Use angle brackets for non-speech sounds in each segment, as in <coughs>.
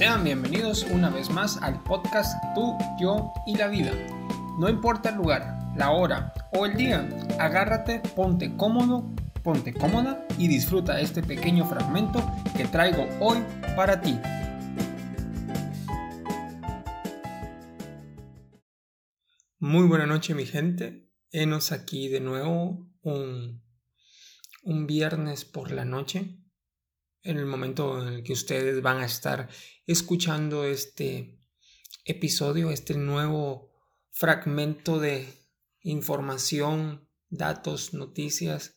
Sean bienvenidos una vez más al podcast Tú, Yo y la Vida. No importa el lugar, la hora o el día, agárrate, ponte cómodo, ponte cómoda y disfruta este pequeño fragmento que traigo hoy para ti. Muy buena noche mi gente, enos aquí de nuevo un, un viernes por la noche en el momento en el que ustedes van a estar escuchando este episodio, este nuevo fragmento de información, datos, noticias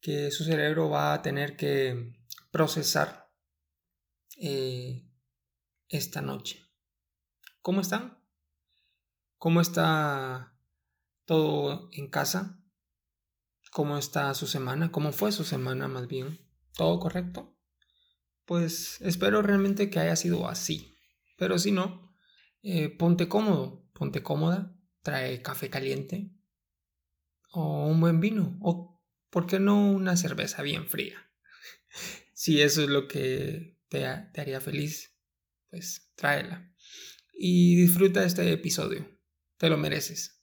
que su cerebro va a tener que procesar eh, esta noche. ¿Cómo están? ¿Cómo está todo en casa? ¿Cómo está su semana? ¿Cómo fue su semana más bien? ¿Todo correcto? Pues espero realmente que haya sido así. Pero si no, eh, ponte cómodo, ponte cómoda, trae café caliente o un buen vino o, ¿por qué no una cerveza bien fría? <laughs> si eso es lo que te, te haría feliz, pues tráela. Y disfruta este episodio, te lo mereces.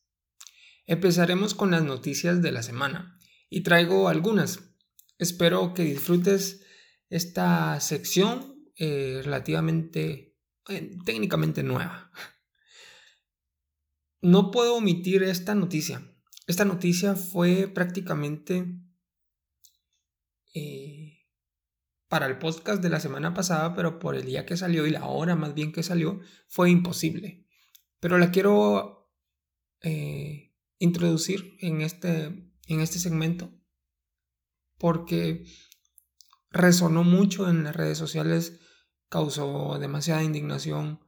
Empezaremos con las noticias de la semana y traigo algunas Espero que disfrutes esta sección eh, relativamente, eh, técnicamente nueva. No puedo omitir esta noticia. Esta noticia fue prácticamente eh, para el podcast de la semana pasada, pero por el día que salió y la hora más bien que salió, fue imposible. Pero la quiero introducir en este, en este segmento porque resonó mucho en las redes sociales, causó demasiada indignación,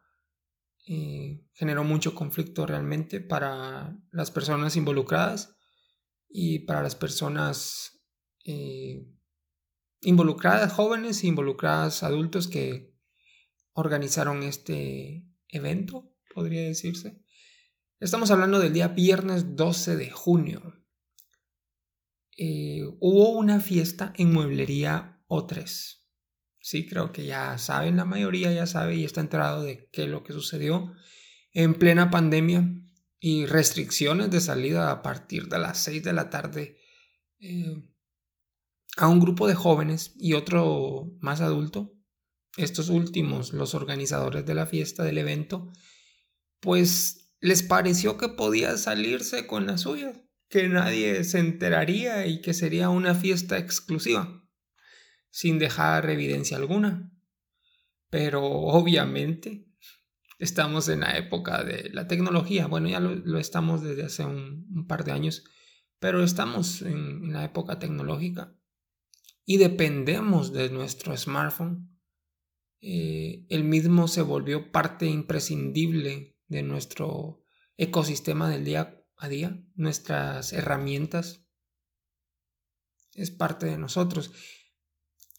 y generó mucho conflicto realmente para las personas involucradas y para las personas eh, involucradas, jóvenes e involucradas adultos que organizaron este evento, podría decirse. Estamos hablando del día viernes 12 de junio. Eh, hubo una fiesta en Mueblería O3. Sí, creo que ya saben, la mayoría ya sabe y está enterado de qué lo que sucedió en plena pandemia y restricciones de salida a partir de las 6 de la tarde eh, a un grupo de jóvenes y otro más adulto. Estos últimos, los organizadores de la fiesta del evento, pues les pareció que podía salirse con la suya que nadie se enteraría y que sería una fiesta exclusiva, sin dejar evidencia alguna. Pero obviamente estamos en la época de la tecnología, bueno, ya lo, estamos desde hace un, par de años, pero estamos en, la época tecnológica y dependemos de nuestro smartphone. Eh, el mismo se volvió parte imprescindible de nuestro ecosistema del día a día, nuestras herramientas, es parte de nosotros.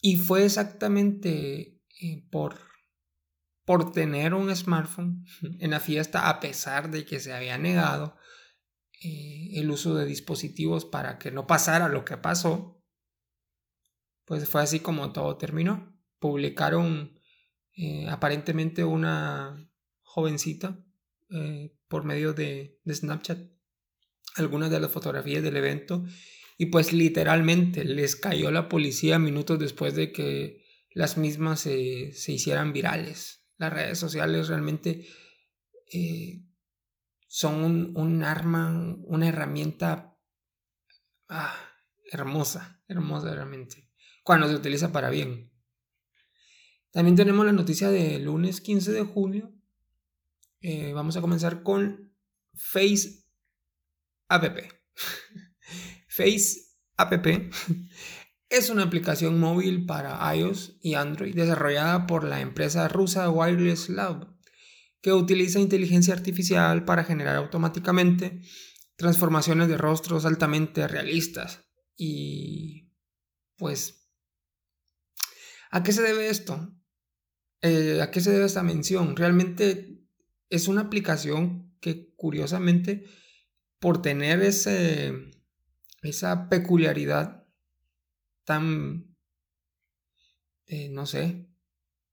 Y fue exactamente eh, por, por tener un smartphone en la fiesta, a pesar de que se había negado eh, el uso de dispositivos para que no pasara lo que pasó, pues fue así como todo terminó. Publicaron eh, aparentemente una jovencita por medio de Snapchat algunas de las fotografías del evento y pues literalmente les cayó la policía minutos después de que las mismas se, hicieran virales. Las redes sociales realmente eh, son un, arma, una herramienta ah, hermosa, hermosa realmente, cuando se utiliza para bien. También tenemos la noticia del lunes 15 de junio. Eh, vamos a comenzar con Face app. Face app es una aplicación móvil para iOS y Android desarrollada por la empresa rusa Wireless Lab, que utiliza inteligencia artificial para generar automáticamente transformaciones de rostros altamente realistas. Y pues, ¿a qué se debe esto? Eh, ¿A qué se debe esta mención? Realmente es una aplicación que curiosamente por tener ese, esa peculiaridad tan, eh, no sé,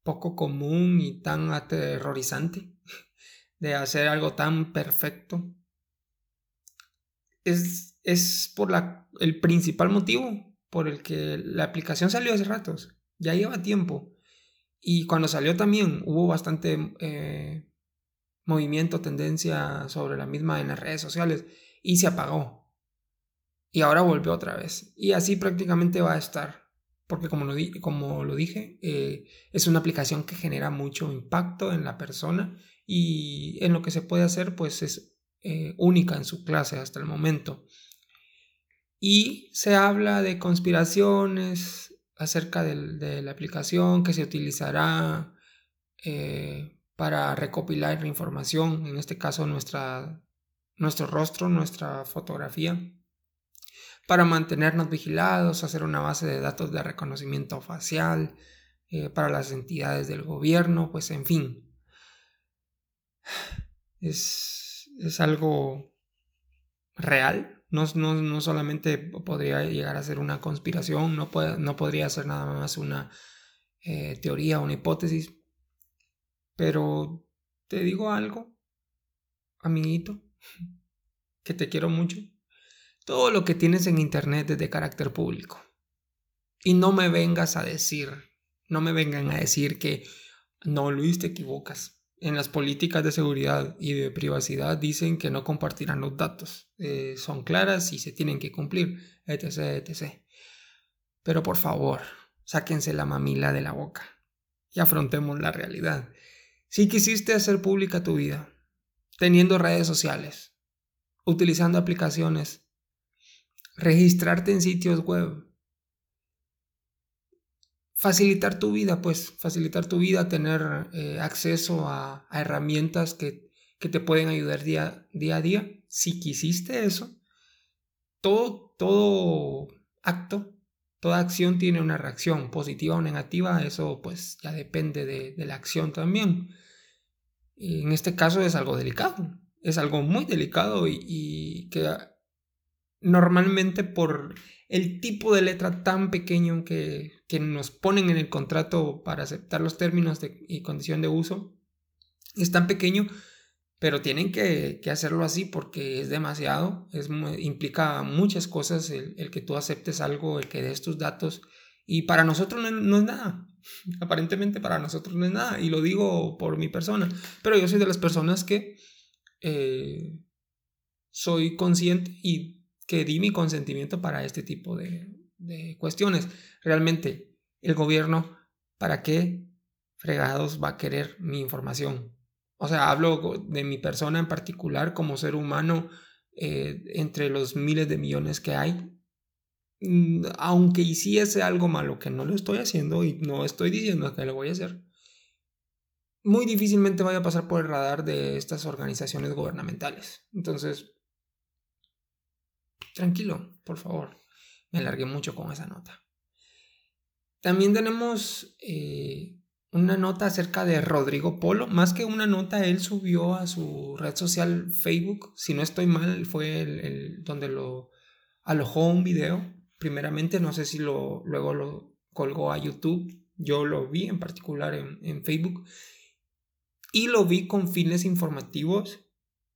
poco común y tan aterrorizante <laughs> de hacer algo tan perfecto. Es, es por la, el principal motivo por el que la aplicación salió hace ratos. Ya lleva tiempo. Y cuando salió también hubo bastante eh, movimiento, tendencia sobre la misma en las redes sociales y se apagó. Y ahora volvió otra vez. Y así prácticamente va a estar. Porque como lo, como lo dije, eh, es una aplicación que genera mucho impacto en la persona y en lo que se puede hacer pues es eh, única en su clase hasta el momento. Y se habla de conspiraciones acerca de, la aplicación que se utilizará eh, para recopilar información, en este caso nuestra, nuestro rostro, nuestra fotografía, para mantenernos vigilados, hacer una base de datos de reconocimiento facial eh, para las entidades del gobierno, pues en fin, es, es algo real. No, no, solamente podría llegar a ser una conspiración, no, puede, no podría ser nada más una eh, teoría, una hipótesis. Pero te digo algo, amiguito, <laughs> que te quiero mucho. Todo lo que tienes en internet es de carácter público. Y no me vengas a decir, no me vengan a decir que no, Luis, te equivocas en las políticas de seguridad y de privacidad dicen que no compartirán los datos. Eh, son claras y se tienen que cumplir, etc. Pero por favor, sáquense la mamila de la boca y afrontemos la realidad. Si quisiste hacer pública tu vida, teniendo redes sociales, utilizando aplicaciones, registrarte en sitios web, facilitar tu vida, pues facilitar tu vida, tener eh, acceso a, herramientas que, te pueden ayudar día, día, a día. Si quisiste eso, todo, todo acto, toda acción tiene una reacción positiva o negativa, eso pues ya depende de, la acción también. En este caso es algo delicado, es algo muy delicado y, y que normalmente por el tipo de letra tan pequeño que, que nos ponen en el contrato para aceptar los términos de, y condición de uso es tan pequeño, pero tienen que, que hacerlo así porque es demasiado, es, implica muchas cosas el, el, que tú aceptes algo, el que des tus datos, y para nosotros no, no, es nada, <laughs> aparentemente para nosotros no es nada, y lo digo por mi persona, pero yo soy de las personas que eh, soy consciente y que di mi consentimiento para este tipo de, cuestiones. Realmente, el gobierno, ¿para qué fregados va a querer mi información? O sea, hablo de mi persona en particular como ser humano eh, entre los miles de millones que hay. Mm, aunque hiciese algo malo, que no lo estoy haciendo y no estoy diciendo que lo voy a hacer, muy difícilmente vaya a pasar por el radar de estas organizaciones gubernamentales. Entonces, tranquilo, por favor. Me alargué mucho con esa nota. También tenemos eh, una nota acerca de Rodrigo Polo. Más que una nota, él subió a su red social Facebook. Si no estoy mal, fue el, donde lo alojó un video. Primeramente, no sé si lo, luego lo colgó a YouTube. Yo lo vi en particular en, Facebook. Y lo vi con fines informativos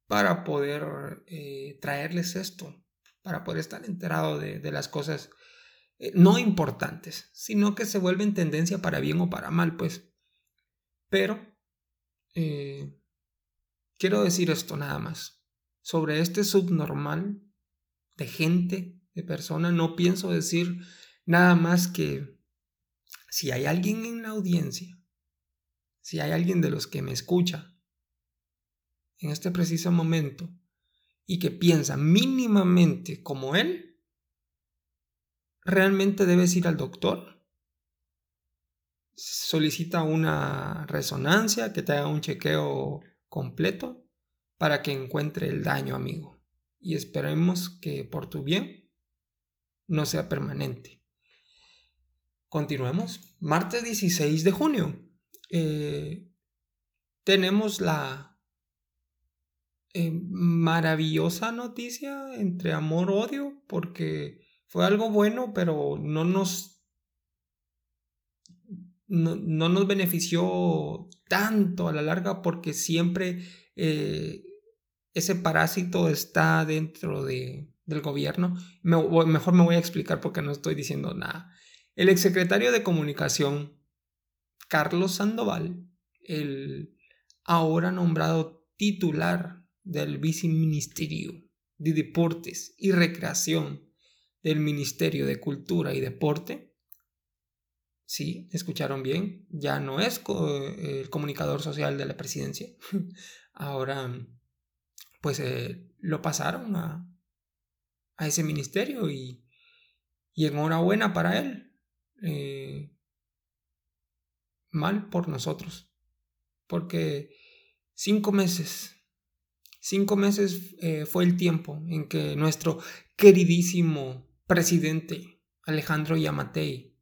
para poder eh, traerles esto para poder estar enterado de, las cosas eh, no importantes, sino que se vuelven tendencia para bien o para mal, pues. Pero, eh, quiero decir esto nada más. Sobre este subnormal de gente, de persona, no pienso decir nada más que si hay alguien en la audiencia, si hay alguien de los que me escucha en este preciso momento y que piensa mínimamente como él, realmente debes ir al doctor. Solicita una resonancia, que te haga un chequeo completo para que encuentre el daño, amigo. Y esperemos que por tu bien no sea permanente. Continuemos. Martes 16 de junio. Eh, tenemos la eh, maravillosa noticia entre amor-odio, porque fue algo bueno, pero no nos, no, nos benefició tanto a la larga porque siempre eh, ese parásito está dentro de, del gobierno. mejor me voy a explicar porque no estoy diciendo nada. El exsecretario de Comunicación, Carlos Sandoval, el ahora nombrado titular del viceministerio de Deportes y Recreación del Ministerio de Cultura y Deporte, sí, escucharon bien, ya no es el comunicador social de la presidencia, <laughs> ahora pues eh, lo pasaron a, a, ese ministerio y, y enhorabuena para él. Eh, mal por nosotros, porque cinco meses, cinco meses eh, fue el tiempo en que nuestro queridísimo presidente Alejandro Yamatei,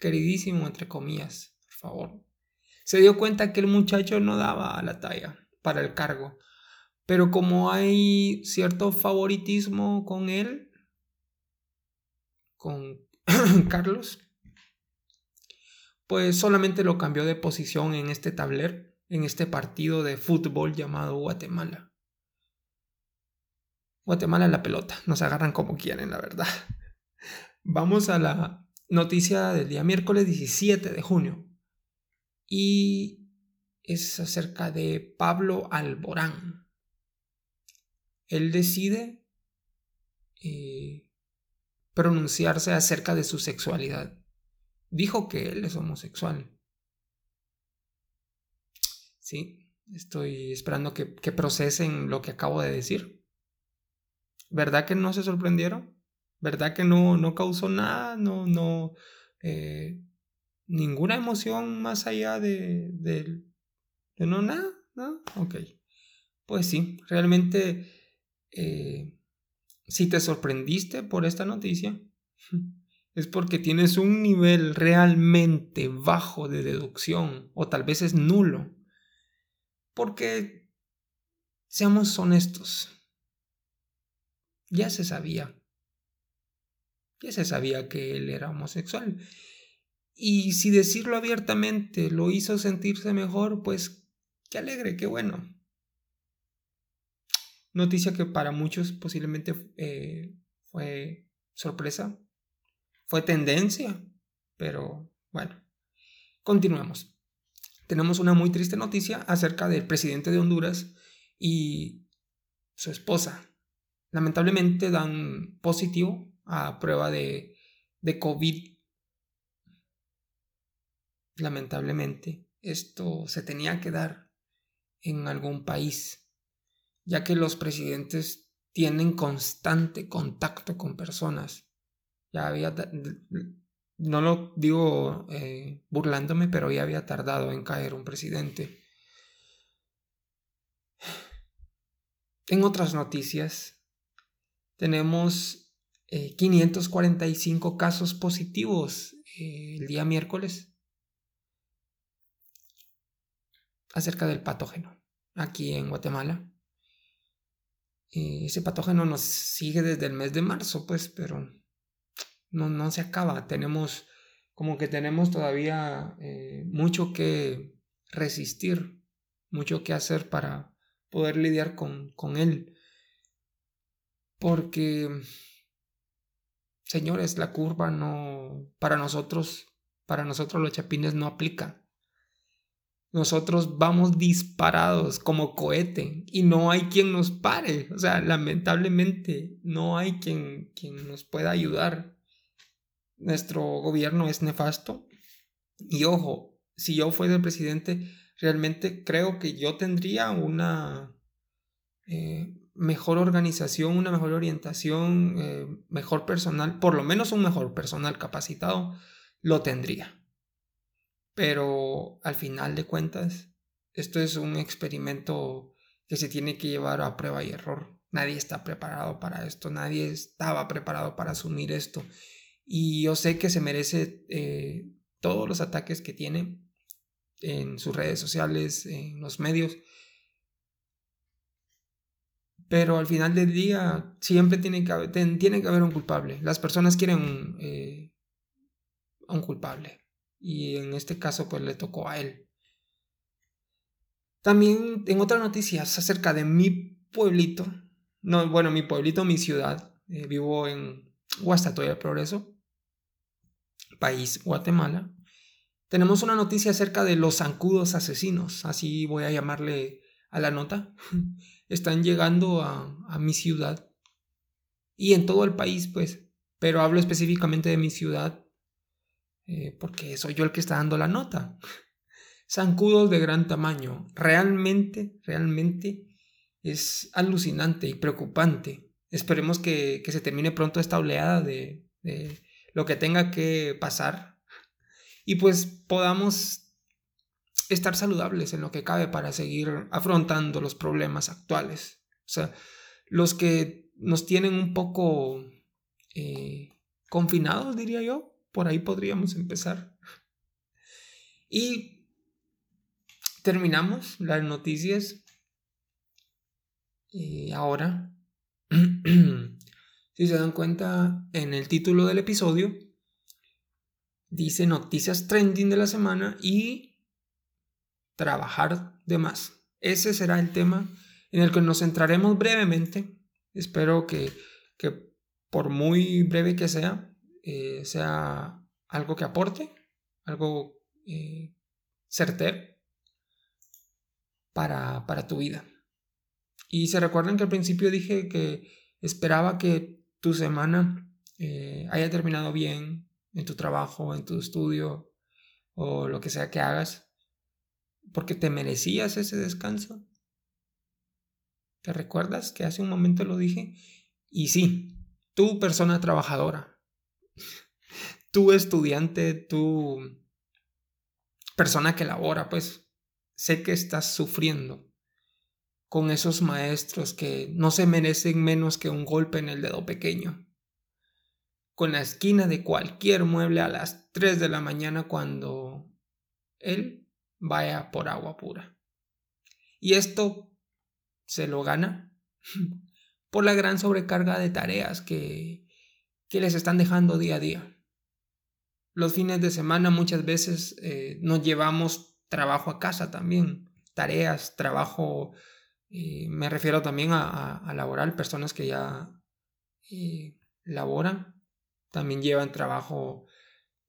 queridísimo entre comillas, por favor, se dio cuenta que el muchacho no daba la talla para el cargo pero como hay cierto favoritismo con él, con <coughs> Carlos, pues solamente lo cambió de posición en este tablero, en este partido de fútbol llamado Guatemala. Guatemala la pelota, nos agarran como quieren, la verdad. Vamos a la noticia del día miércoles 17 de junio. Y es acerca de Pablo Alborán él decide eh, pronunciarse acerca de su sexualidad. Dijo que él es homosexual. Sí, estoy esperando que, procesen lo que acabo de decir. ¿Verdad que no se sorprendieron? ¿Verdad que no, no causó nada? No, no, eh, ninguna emoción más allá de, de, de no nada. Ok. Pues sí, realmente eh, si te sorprendiste por esta noticia, <laughs> es porque tienes un nivel realmente bajo de deducción o tal vez es nulo. Porque, seamos honestos, ya se sabía. Ya se sabía que él era homosexual. Y si decirlo abiertamente lo hizo sentirse mejor, pues qué alegre, qué bueno. Noticia que para muchos posiblemente eh, fue sorpresa, fue tendencia, pero bueno, continuemos. Tenemos una muy triste noticia acerca del presidente de Honduras y su esposa. Lamentablemente dan positivo a prueba de, de COVID. Lamentablemente, esto se tenía que dar en algún país ya que los presidentes tienen constante contacto con personas. Ya había, no lo digo eh, burlándome, pero ya había tardado en caer un presidente. En otras noticias, tenemos 545 eh, casos positivos eh, el día miércoles acerca del patógeno aquí en Guatemala ese patógeno nos sigue desde el mes de marzo, pues, pero no, no se acaba. Tenemos, como que tenemos todavía eh, mucho que resistir, mucho que hacer para poder lidiar con, con él. Porque, señores, la curva no, para nosotros, para nosotros los chapines no aplica nosotros vamos disparados como cohete y no hay quien nos pare. O sea, lamentablemente no hay quien, quien nos pueda ayudar. Nuestro gobierno es nefasto. Y ojo, si yo fuera el presidente, realmente creo que yo tendría una eh, mejor organización, una mejor orientación, eh, mejor personal, por lo menos un mejor personal capacitado, lo tendría. Pero al final de cuentas, esto es un experimento que se tiene que llevar a prueba y error. Nadie está preparado para esto, nadie estaba preparado para asumir esto. Y yo sé que se merece eh, todos los ataques que tiene en sus redes sociales, en los medios. Pero al final del día siempre tiene que haber, tiene que haber un culpable. Las personas quieren eh, un culpable. y en este caso pues le tocó a él. También en otras noticias acerca de mi pueblito, no, bueno, mi pueblito, mi ciudad, eh, vivo en Guastatoya Progreso, país Guatemala. Tenemos una noticia acerca de los zancudos asesinos, así voy a llamarle a la nota. <laughs> Están llegando a, a mi ciudad y en todo el país, pues, pero hablo específicamente de mi ciudad eh, porque soy yo el que está dando la nota. <laughs> Zancudos de gran tamaño. Realmente, realmente es alucinante y preocupante. Esperemos que, se termine pronto esta oleada de, de lo que tenga que pasar y pues podamos estar saludables en lo que cabe para seguir afrontando los problemas actuales. O sea, los que nos tienen un poco eh, confinados, diría yo, por ahí podríamos empezar. Y terminamos las noticias. Y ahora, <clears throat> si se dan cuenta, en el título del episodio dice noticias trending de la semana y trabajar de más. Ese será el tema en el que nos centraremos brevemente. Espero que, que por muy breve que sea, eh, sea algo que aporte, algo eh, certero para, para tu vida. Y se recuerdan que al principio dije que esperaba que tu semana eh, haya terminado bien en tu trabajo, en tu estudio o lo que sea que hagas, porque te merecías ese descanso. ¿Te recuerdas que hace un momento lo dije? Y sí, tú persona trabajadora, <laughs> tú estudiante, tú persona que labora, pues sé que estás sufriendo con esos maestros que no se merecen menos que un golpe en el dedo pequeño, con la esquina de cualquier mueble a las 3 de la mañana cuando él vaya por agua pura. Y esto se lo gana <laughs> por la gran sobrecarga de tareas que, que les están dejando día a día. Los fines de semana muchas veces eh, nos llevamos trabajo a casa también, tareas, trabajo, eh, me refiero también a, a, personas que ya eh, laboran, también llevan trabajo,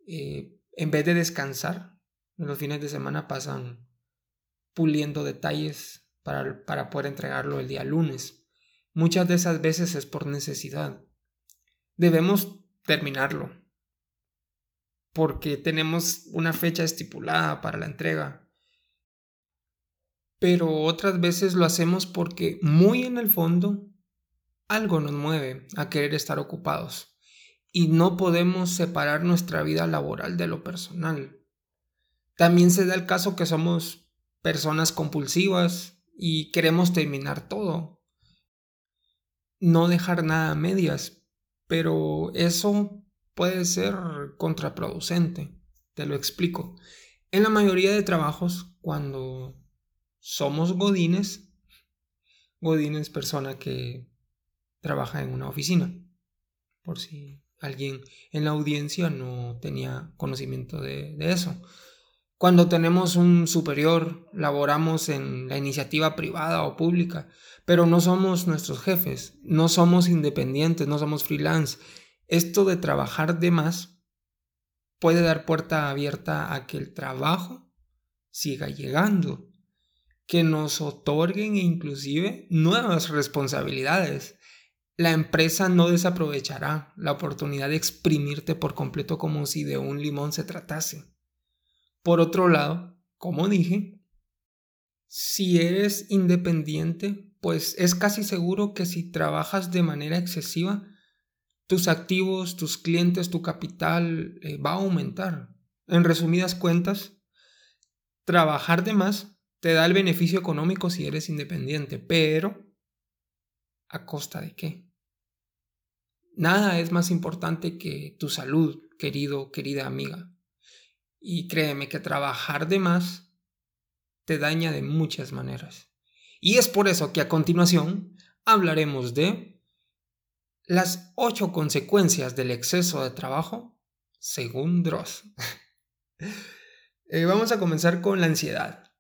en vez de descansar, los fines de semana pasan puliendo detalles para, para poder entregarlo el día lunes. Muchas de esas veces es por necesidad. Debemos terminarlo. Porque tenemos una fecha estipulada para la entrega. Pero otras veces lo hacemos porque muy en el fondo algo nos mueve a querer estar ocupados. Y no podemos separar nuestra vida laboral de lo personal. También se da el caso que somos personas compulsivas y queremos terminar todo no dejar nada a medias, pero eso puede ser contraproducente. Te lo explico. En la mayoría de trabajos, cuando somos godines, godín es persona que trabaja en una oficina, por si alguien en la audiencia no tenía conocimiento de, de eso. Cuando tenemos un superior, laboramos en la iniciativa privada o pública, pero no somos nuestros jefes, no somos independientes, no somos freelance. Esto de trabajar de más puede dar puerta abierta a que el trabajo siga llegando, que nos otorguen inclusive nuevas responsabilidades. La empresa no desaprovechará la oportunidad de exprimirte por completo como si de un limón se tratase. Por otro lado, como dije, si eres independiente, pues es casi seguro que si trabajas de manera excesiva, tus activos, tus clientes, tu capital eh, va a aumentar. En resumidas cuentas, trabajar de más te da el beneficio económico si eres independiente, pero ¿a costa de qué? Nada es más importante que tu salud, querido, querida amiga. Y créeme que trabajar de más te daña de muchas maneras. Y es por eso que a continuación hablaremos de las ocho consecuencias del exceso de trabajo según Dross. <laughs> Eh, vamos a comenzar con la ansiedad.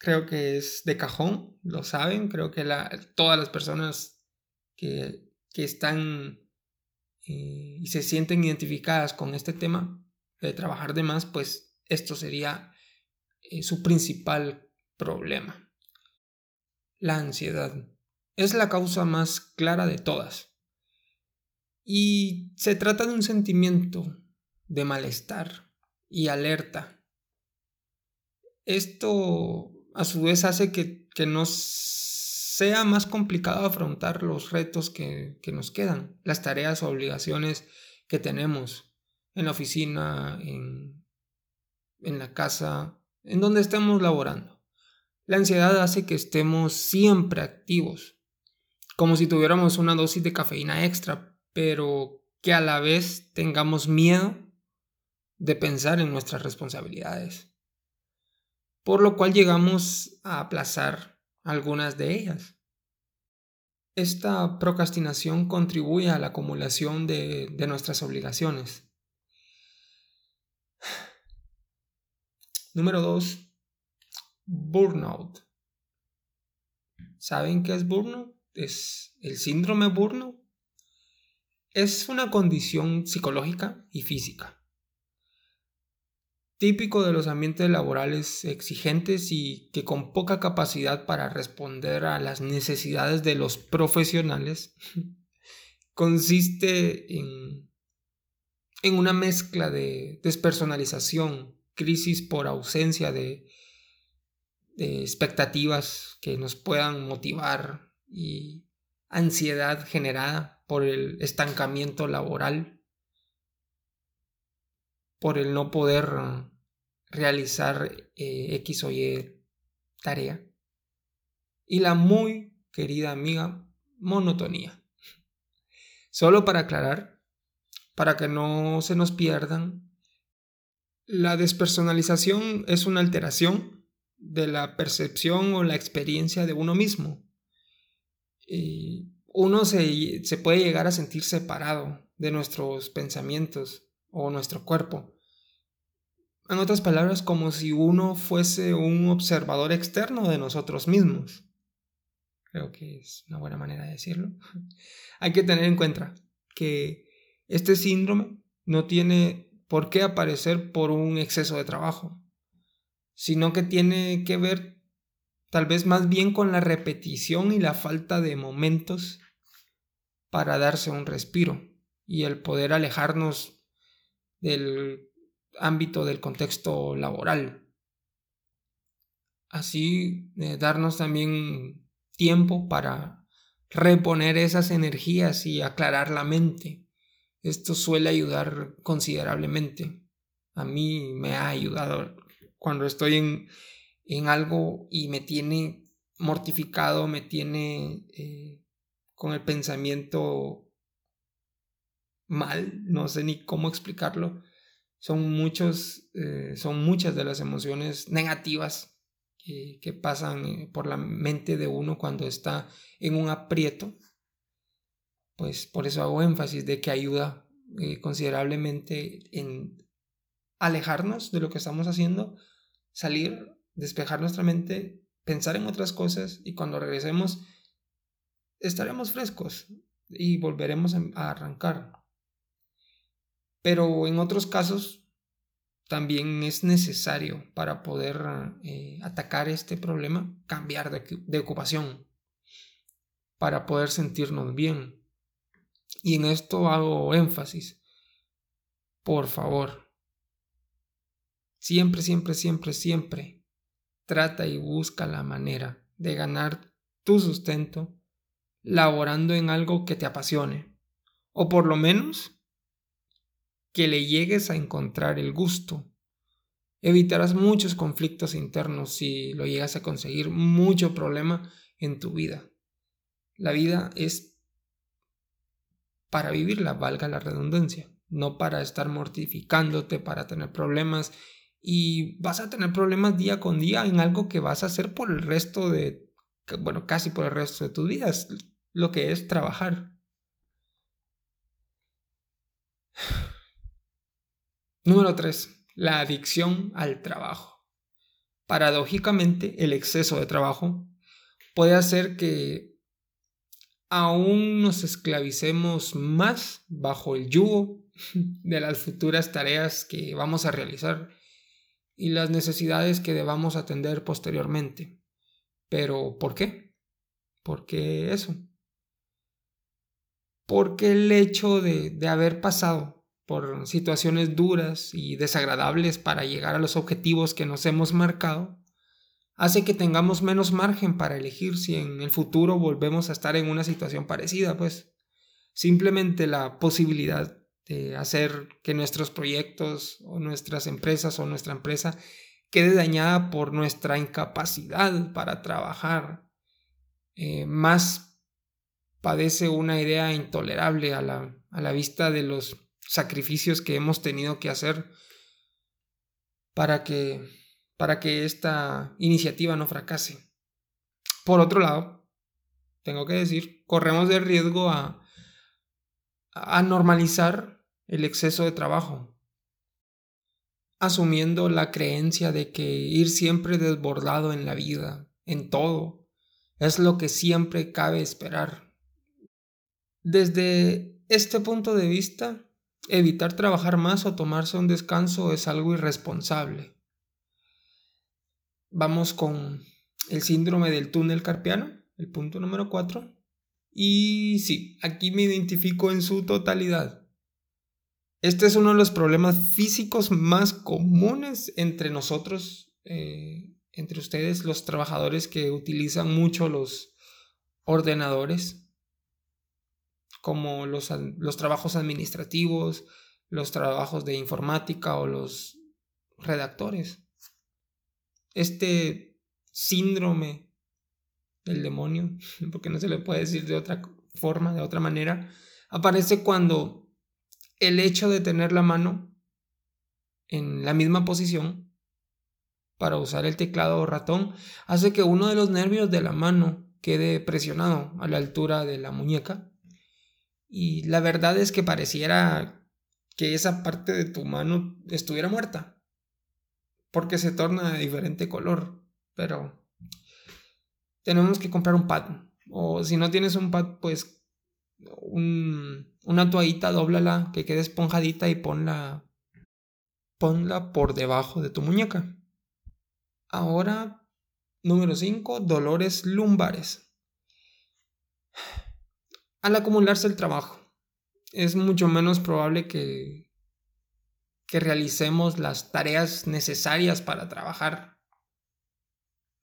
Creo que es de cajón, lo saben. Creo que todas las personas que, están eh, y se sienten identificadas con este tema de trabajar de más, pues esto sería eh, su principal problema. La ansiedad es la causa más clara de todas. Y se trata de un sentimiento de malestar y alerta. Esto a su vez hace que, que nos sea más complicado afrontar los retos que, que, nos quedan, las tareas o obligaciones que tenemos en la oficina, en, en la casa, en donde estemos laborando. La ansiedad hace que estemos siempre activos, como si tuviéramos una dosis de cafeína extra, pero que a la vez tengamos miedo de pensar en nuestras responsabilidades, por lo cual llegamos a aplazar algunas de ellas. Esta procrastinación contribuye a la acumulación de, de nuestras obligaciones. Número 2. Burnout. ¿Saben qué es burnout? Es el síndrome burnout. Es una condición psicológica y física típico de los ambientes laborales exigentes y que con poca capacidad para responder a las necesidades de los profesionales, <laughs> consiste en, en una mezcla de despersonalización, crisis por ausencia de, expectativas que nos puedan motivar y ansiedad generada por el estancamiento laboral por el no poder realizar eh, X o Y tarea. Y la muy querida amiga monotonía. Solo para aclarar, para que no se nos pierdan, la despersonalización es una alteración de la percepción o la experiencia de uno mismo. Y uno se, se puede llegar a sentir separado de nuestros pensamientos o nuestro cuerpo en otras palabras, como si uno fuese un observador externo de nosotros mismos. Creo que es una buena manera de decirlo. <laughs> Hay que tener en cuenta que este síndrome no tiene por qué aparecer por un exceso de trabajo, sino que tiene que ver tal vez más bien con la repetición y la falta de momentos para darse un respiro y el poder alejarnos del ámbito del contexto laboral. Así, eh, darnos también tiempo para reponer esas energías y aclarar la mente. Esto suele ayudar considerablemente. A mí me ha ayudado cuando estoy en, en algo y me tiene mortificado, me tiene eh, con el pensamiento mal, no sé ni cómo explicarlo son muchos, eh, son muchas de las emociones negativas que, pasan eh, por la mente de uno cuando está en un aprieto. Pues por eso hago énfasis de que ayuda eh, considerablemente en alejarnos de lo que estamos haciendo, salir, despejar nuestra mente, pensar en otras cosas y cuando regresemos estaremos frescos y volveremos a arrancar. Pero en otros casos también es necesario para poder eh, atacar este problema cambiar de, de ocupación para poder sentirnos bien. Y en esto hago énfasis. Por favor, siempre, siempre, siempre, siempre trata y busca la manera de ganar tu sustento laborando en algo que te apasione. O por lo menos que le llegues a encontrar el gusto. Evitarás muchos conflictos internos si lo llegas a conseguir, mucho problema en tu vida. La vida es para vivirla, valga la redundancia, no para estar mortificándote, para tener problemas y vas a tener problemas día con día en algo que vas a hacer por el resto de, bueno, casi por el resto de tu vida, lo que es trabajar. <sighs> Número 3. La adicción al trabajo. Paradójicamente, el exceso de trabajo puede hacer que aún nos esclavicemos más bajo el yugo <laughs> de las futuras tareas que vamos a realizar y las necesidades que debamos atender posteriormente. Pero, ¿por qué? ¿Por qué eso? Porque el hecho de, de haber pasado por situaciones duras y desagradables para llegar a los objetivos que nos hemos marcado, hace que tengamos menos margen para elegir si en el futuro volvemos a estar en una situación parecida, pues. Simplemente la posibilidad de hacer que nuestros proyectos o nuestras empresas o nuestra empresa quede dañada por nuestra incapacidad para trabajar, eh, más padece una idea intolerable a la, a la vista de los sacrificios que hemos tenido que hacer para que para que esta iniciativa no fracase. Por otro lado, tengo que decir, corremos el riesgo a, a normalizar el exceso de trabajo, asumiendo la creencia de que ir siempre desbordado en la vida, en todo, es lo que siempre cabe esperar. Desde este punto de vista, evitar trabajar más o tomarse un descanso es algo irresponsable vamos con el síndrome del túnel carpiano, el punto número 4. Y sí, aquí me identifico en su totalidad. Este es uno de los problemas físicos más comunes entre nosotros, eh, entre ustedes, los trabajadores que utilizan mucho los ordenadores, como los, los trabajos administrativos, los trabajos de informática o los redactores este síndrome del demonio, <laughs> porque no se le puede decir de otra forma, de otra manera, aparece cuando el hecho de tener la mano en la misma posición para usar el teclado o ratón hace que uno de los nervios de la mano quede presionado a la altura de la muñeca. Y la verdad es que pareciera que esa parte de tu mano estuviera muerta porque se torna de diferente color, pero tenemos que comprar un pad. O si no tienes un pad, pues una toallita, dóblala, que quede esponjadita y ponla, ponla por debajo de tu muñeca. Ahora, número 5, dolores lumbares. Al acumularse el trabajo, es mucho menos probable que que realicemos las tareas necesarias para trabajar,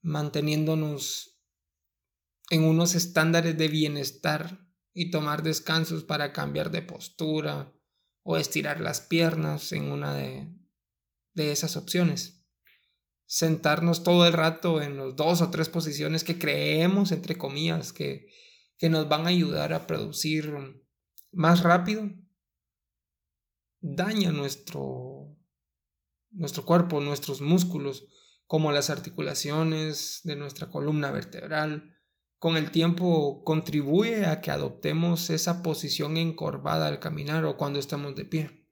manteniéndonos en unos estándares de bienestar y tomar descansos para cambiar de postura o estirar las piernas en una de, esas opciones. Sentarnos todo el rato en los dos o tres posiciones que creemos, entre comillas, que, que nos van a ayudar a producir más rápido daña nuestro, nuestro cuerpo, nuestros músculos, como las articulaciones de nuestra columna vertebral. Con el tiempo contribuye a que adoptemos esa posición encorvada al caminar o cuando estamos de pie.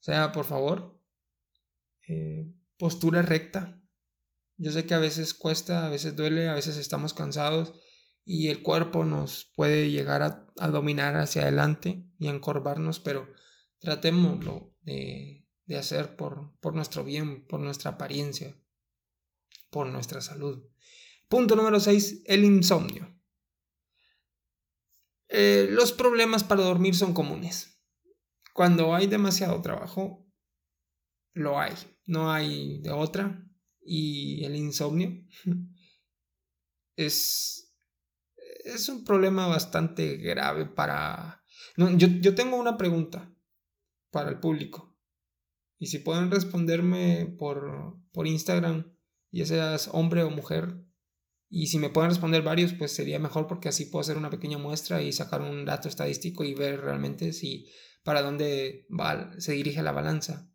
O sea, por favor, eh, postura recta. Yo sé que a veces cuesta, a veces duele, a veces estamos cansados y el cuerpo nos puede llegar a, a dominar hacia adelante y encorvarnos, pero Tratémoslo de, hacer por, por nuestro bien, por nuestra apariencia, por nuestra salud. Punto número 6, el insomnio. Eh, los problemas para dormir son comunes. Cuando hay demasiado trabajo, lo hay, no hay de otra. Y el insomnio <laughs> es, es un problema bastante grave para... yo, yo tengo una pregunta para el público. Y si pueden responderme por, por Instagram, ya seas hombre o mujer, y si me pueden responder varios, pues sería mejor porque así puedo hacer una pequeña muestra y sacar un dato estadístico y ver realmente si para dónde va, se dirige la balanza.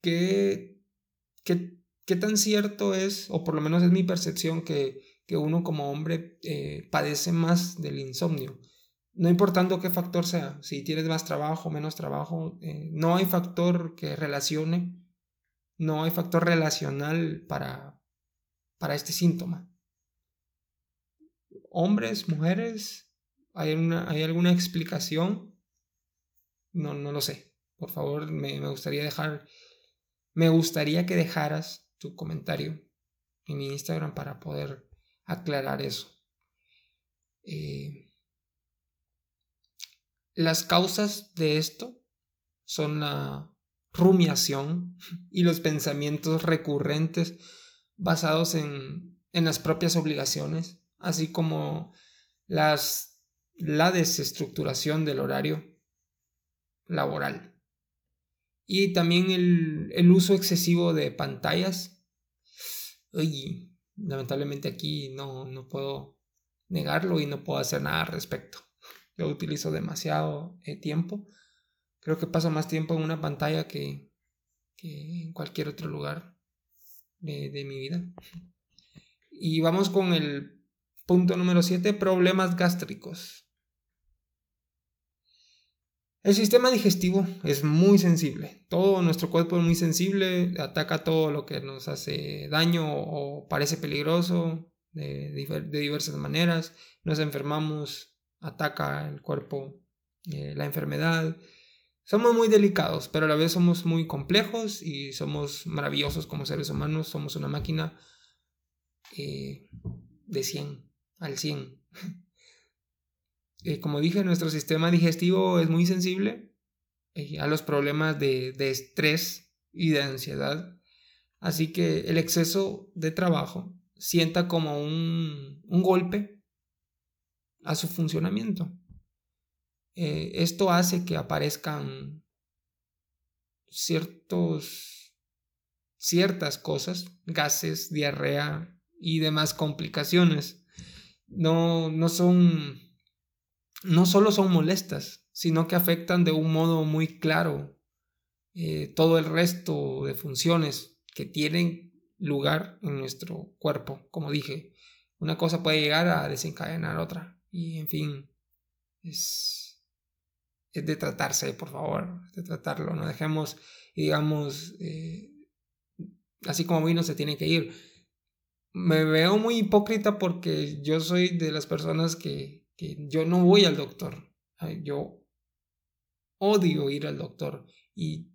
¿Qué, qué, qué tan cierto es, o por lo menos es mi percepción, que, que uno como hombre eh, padece más del insomnio? No importando qué factor sea, si tienes más trabajo, menos trabajo, eh, no hay factor que relacione, no hay factor relacional para, para este síntoma. Hombres, mujeres, ¿hay, ¿hay alguna explicación? No, no lo sé. Por favor, me, gustaría dejar, me gustaría que dejaras tu comentario en mi Instagram para poder aclarar eso. Eh, las causas de esto son la rumiación <laughs> y los pensamientos recurrentes basados en, las propias obligaciones, así como las, la desestructuración del horario laboral. Y también el, uso excesivo de pantallas. Oye, lamentablemente aquí no, no puedo negarlo y no puedo hacer nada al respecto. Yo utilizo demasiado eh, tiempo. Creo que paso más tiempo en una pantalla que, en cualquier otro lugar de, mi vida. Y vamos con el punto número 7, problemas gástricos. El sistema digestivo es muy sensible. Todo nuestro cuerpo es muy sensible, ataca todo lo que nos hace daño o parece peligroso de diversas maneras. Nos enfermamos ataca el cuerpo eh, la enfermedad. Somos muy delicados, pero a la vez somos muy complejos y somos maravillosos como seres humanos. Somos una máquina eh, de 100 al 100. <laughs> Eh, como dije, nuestro sistema digestivo es muy sensible a los problemas de, de estrés y de ansiedad. Así que el exceso de trabajo sienta como un, un golpe a su funcionamiento. Eh, esto hace que aparezcan ciertos, ciertas cosas, gases, diarrea y demás complicaciones. No, no son, no solo son molestas, sino que afectan de un modo muy claro eh, todo el resto de funciones que tienen lugar en nuestro cuerpo. Como dije, una cosa puede llegar a desencadenar otra. Y en fin, es, es de tratarse, por favor, de tratarlo. No dejemos, digamos, eh, así como vino, se tiene que ir. Me veo muy hipócrita porque yo soy de las personas que, que yo no voy al doctor. Yo odio ir al doctor y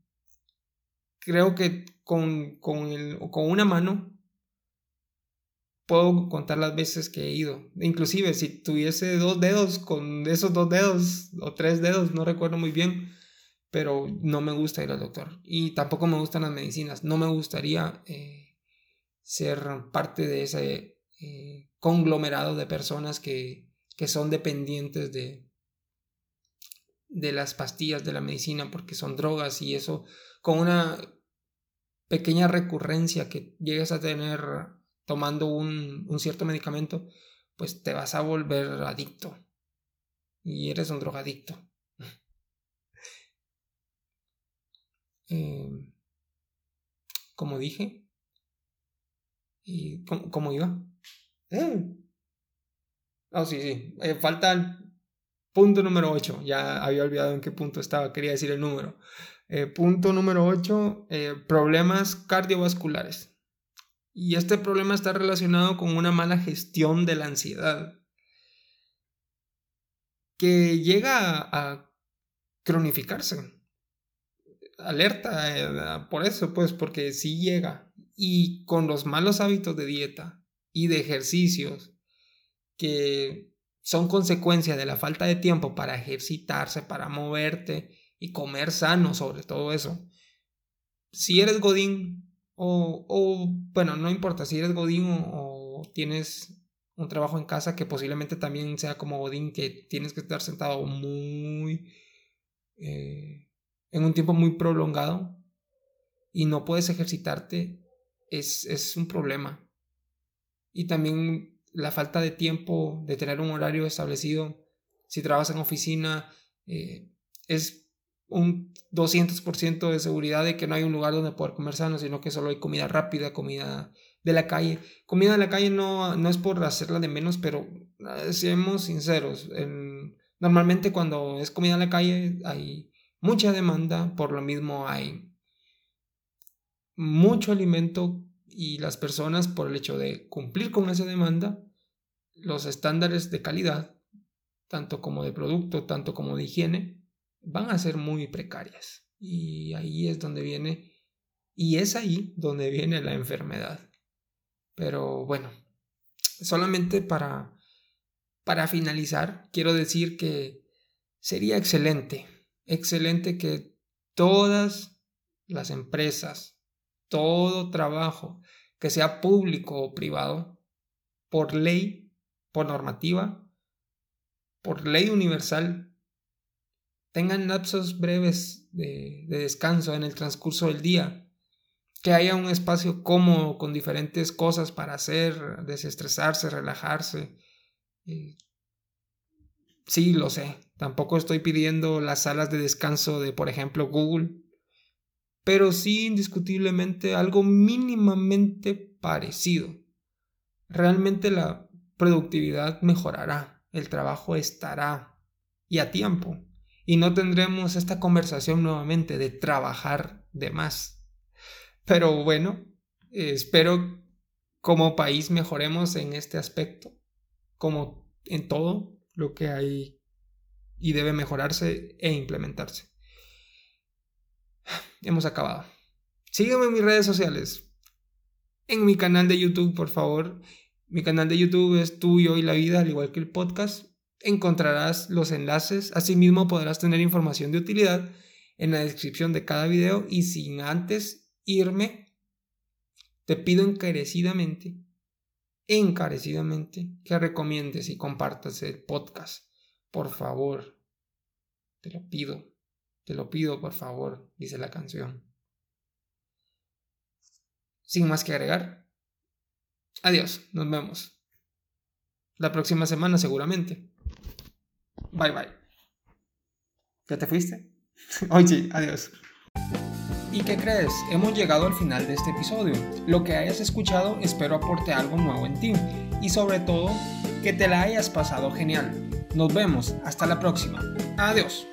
creo que con, con, el, con una mano puedo contar las veces que he ido. Inclusive si tuviese dos dedos, con esos dos dedos o tres dedos, no recuerdo muy bien, pero no me gusta ir al doctor. Y tampoco me gustan las medicinas. No me gustaría eh, ser parte de ese eh, conglomerado de personas que, que son dependientes de, de las pastillas de la medicina porque son drogas y eso con una pequeña recurrencia que llegues a tener tomando un, cierto medicamento, pues te vas a volver adicto. Y eres un drogadicto. <laughs> Em, como dije. ¿Y cómo, iba? Eh. Oh, sí, sí. Eh, falta el punto número 8. Ya había olvidado en qué punto estaba. Quería decir el número. Eh, punto número 8. problemas cardiovasculares. Y este problema está relacionado con una mala gestión de la ansiedad que llega a, cronificarse. Alerta eh, por eso, pues, porque sí llega. Y con los malos hábitos de dieta y de ejercicios que son consecuencia de la falta de tiempo para ejercitarse, para moverte y comer sano sobre todo eso. Si eres godín, o, bueno, no importa si eres Godín o, tienes un trabajo en casa que posiblemente también sea como Godín, que tienes que estar sentado muy... Eh, en un tiempo muy prolongado y no puedes ejercitarte, es, es un problema. Y también la falta de tiempo, de tener un horario establecido, si trabajas en oficina, eh, es un 200% de seguridad de que no hay un lugar donde poder comer sano, sino que solo hay comida rápida, comida de la calle. Comida de la calle no, no es por hacerla de menos, pero eh, seamos sinceros, Normalmente cuando es comida en la calle hay mucha demanda, por lo mismo hay mucho alimento y las personas por el hecho de cumplir con esa demanda, los estándares de calidad, tanto como de producto, tanto como de higiene, van a ser muy precarias. Y ahí es donde viene, y es ahí donde viene la enfermedad. Pero bueno, solamente para, para finalizar, quiero decir que sería excelente, excelente que todas las empresas, todo trabajo, que sea público o privado, por ley, por normativa, por ley universal, tengan lapsos breves de, descanso en el transcurso del día, que haya un espacio cómodo con diferentes cosas para hacer, desestresarse, relajarse. Eh, sí, lo sé, tampoco estoy pidiendo las salas de descanso de, por ejemplo, Google, pero sí indiscutiblemente algo mínimamente parecido. Realmente la productividad mejorará, el trabajo estará y a tiempo, y no tendremos esta conversación nuevamente de trabajar de más. Pero bueno, espero como país mejoremos en este aspecto, como en todo lo que hay y debe mejorarse e implementarse hemos acabado. Sígueme en mis redes sociales. En mi canal de YouTube, por favor. Mi canal de YouTube es tuyo y la vida, al igual que el podcast. Encontrarás los enlaces. Asimismo, podrás tener información de utilidad en la descripción de cada video. Y sin antes irme, te pido encarecidamente, encarecidamente, que recomiendes y compartas el podcast. Por favor, te lo pido. Te lo pido, por favor, dice la canción. Sin más que agregar. Adiós, nos vemos. La próxima semana seguramente. Bye bye. ¿Ya te fuiste? <laughs> Oye, adiós. ¿Y qué crees? Hemos llegado al final de este episodio. Lo que hayas escuchado espero aporte algo nuevo en ti y sobre todo que te la hayas pasado genial. Nos vemos, hasta la próxima. Adiós.